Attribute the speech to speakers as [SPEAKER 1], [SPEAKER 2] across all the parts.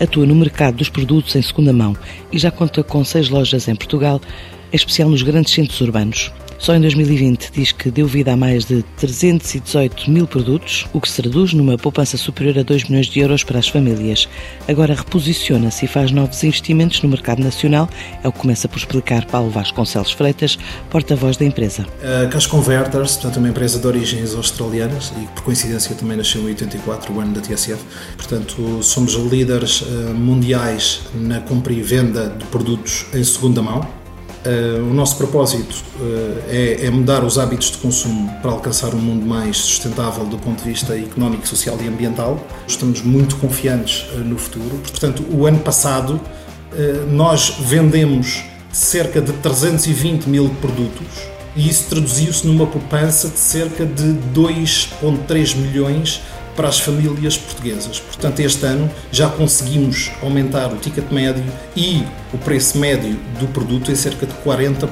[SPEAKER 1] atua no mercado dos produtos em segunda mão e já conta com seis lojas em Portugal, em especial nos grandes centros urbanos. Só em 2020 diz que deu vida a mais de 318 mil produtos, o que se traduz numa poupança superior a 2 milhões de euros para as famílias. Agora reposiciona-se e faz novos investimentos no mercado nacional, é o que começa por explicar Paulo Vasconcelos Freitas, porta-voz da empresa.
[SPEAKER 2] A Cash Converters, portanto, é uma empresa de origens australianas e por coincidência também nasceu em 84, o ano da TSF. Portanto, somos líderes eh, mundiais na compra e venda de produtos em segunda mão Uh, o nosso propósito uh, é, é, mudar os hábitos de consumo para alcançar um mundo mais sustentável do ponto de vista económico, social e ambiental. Estamos muito confiantes uh, no futuro. Portanto, o ano passado nós vendemos cerca de 320 mil produtos e isso traduziu-se numa poupança de cerca de 2,3 milhões para as famílias portuguesas. Portanto, este ano já conseguimos aumentar o ticket médio e o preço médio do produto em cerca de 40%.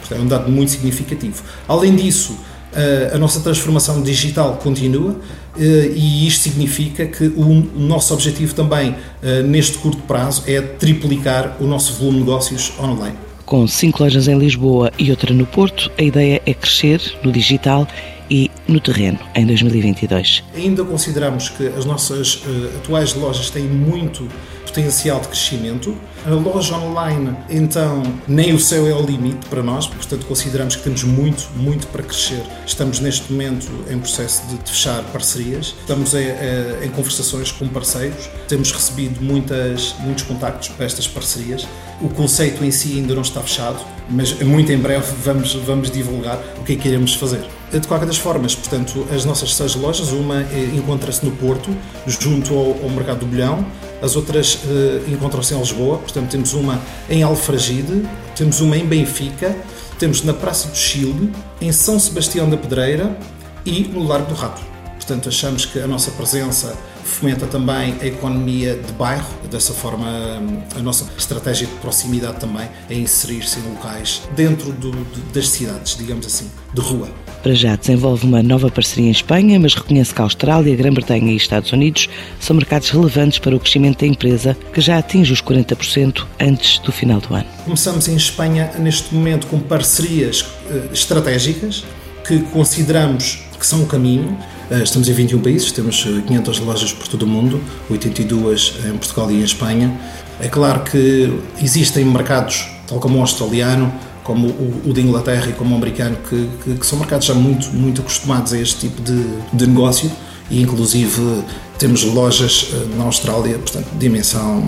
[SPEAKER 2] Portanto, é um dado muito significativo. Além disso, eh, a nossa transformação digital continua eh, e isto significa que o nosso objetivo também eh, neste curto prazo é triplicar o nosso volume de negócios online.
[SPEAKER 1] Com cinco lojas em Lisboa e outra no Porto, a ideia é crescer no digital e no terreno em 2022.
[SPEAKER 2] Ainda consideramos que as nossas uh, atuais lojas têm muito potencial de crescimento. A loja online, então, nem o céu é o limite para nós, portanto, consideramos que temos muito, muito para crescer. Estamos neste momento em processo de fechar parcerias, estamos em, em conversações com parceiros, temos recebido muitas, muitos contactos para estas parcerias. O conceito em si ainda não está fechado, mas muito em breve vamos, vamos divulgar o que é que iremos fazer. De qualquer das formas, portanto, as nossas seis lojas, uma eh, encontra-se no Porto, junto ao, ao Mercado do Bilhão, as outras uh, encontram-se em Lisboa, portanto, temos uma em Alfragide, temos uma em Benfica, temos na Praça do Chile, em São Sebastião da Pedreira e no Largo do Rato. Portanto, achamos que a nossa presença fomenta também a economia de bairro, dessa forma a nossa estratégia de proximidade também é inserir-se em locais dentro do, das cidades, digamos assim, de rua.
[SPEAKER 1] Para já desenvolve uma nova parceria em Espanha, mas reconhece que a Austrália, Grã-Bretanha e Estados Unidos são mercados relevantes para o crescimento da empresa, que já atinge os 40% antes do final do ano.
[SPEAKER 2] Começamos em Espanha neste momento com parcerias eh, estratégicas que consideramos que são o caminho eh, estamos em 21 países, temos 500 eh, lojas por todo o mundo, 82 em Portugal e em Espanha. É claro que existem mercados, tal como o australiano, como o, de Inglaterra e como o americano, que, que, que, são mercados já muito, muito acostumados a este tipo de, de negócio e inclusive temos lojas eh, na Austrália, portanto, dimensão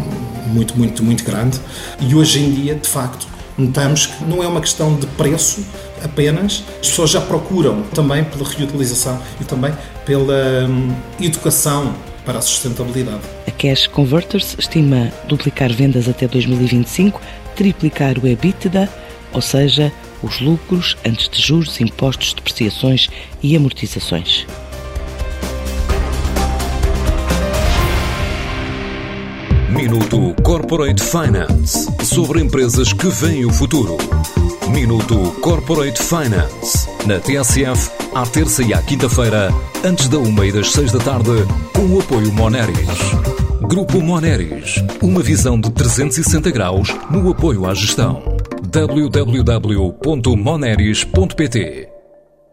[SPEAKER 2] muito, muito, muito grande. E hoje em dia, de facto, notamos que não é uma questão de preço apenas, as pessoas já procuram também pela reutilização e também pela hum, educação para a sustentabilidade.
[SPEAKER 1] A Cash Converters estima duplicar vendas até 2025, triplicar o EBITDA, ou seja, os lucros antes de juros, impostos, depreciações e amortizações.
[SPEAKER 3] Minuto Corporate Finance sobre empresas que veem o futuro. Minuto Corporate Finance na TSF, à terça e à quinta-feira, antes da uma e das seis da tarde, com o apoio Moneris. Grupo Moneris, uma visão de 360 graus no apoio à gestão. www.moneris.pt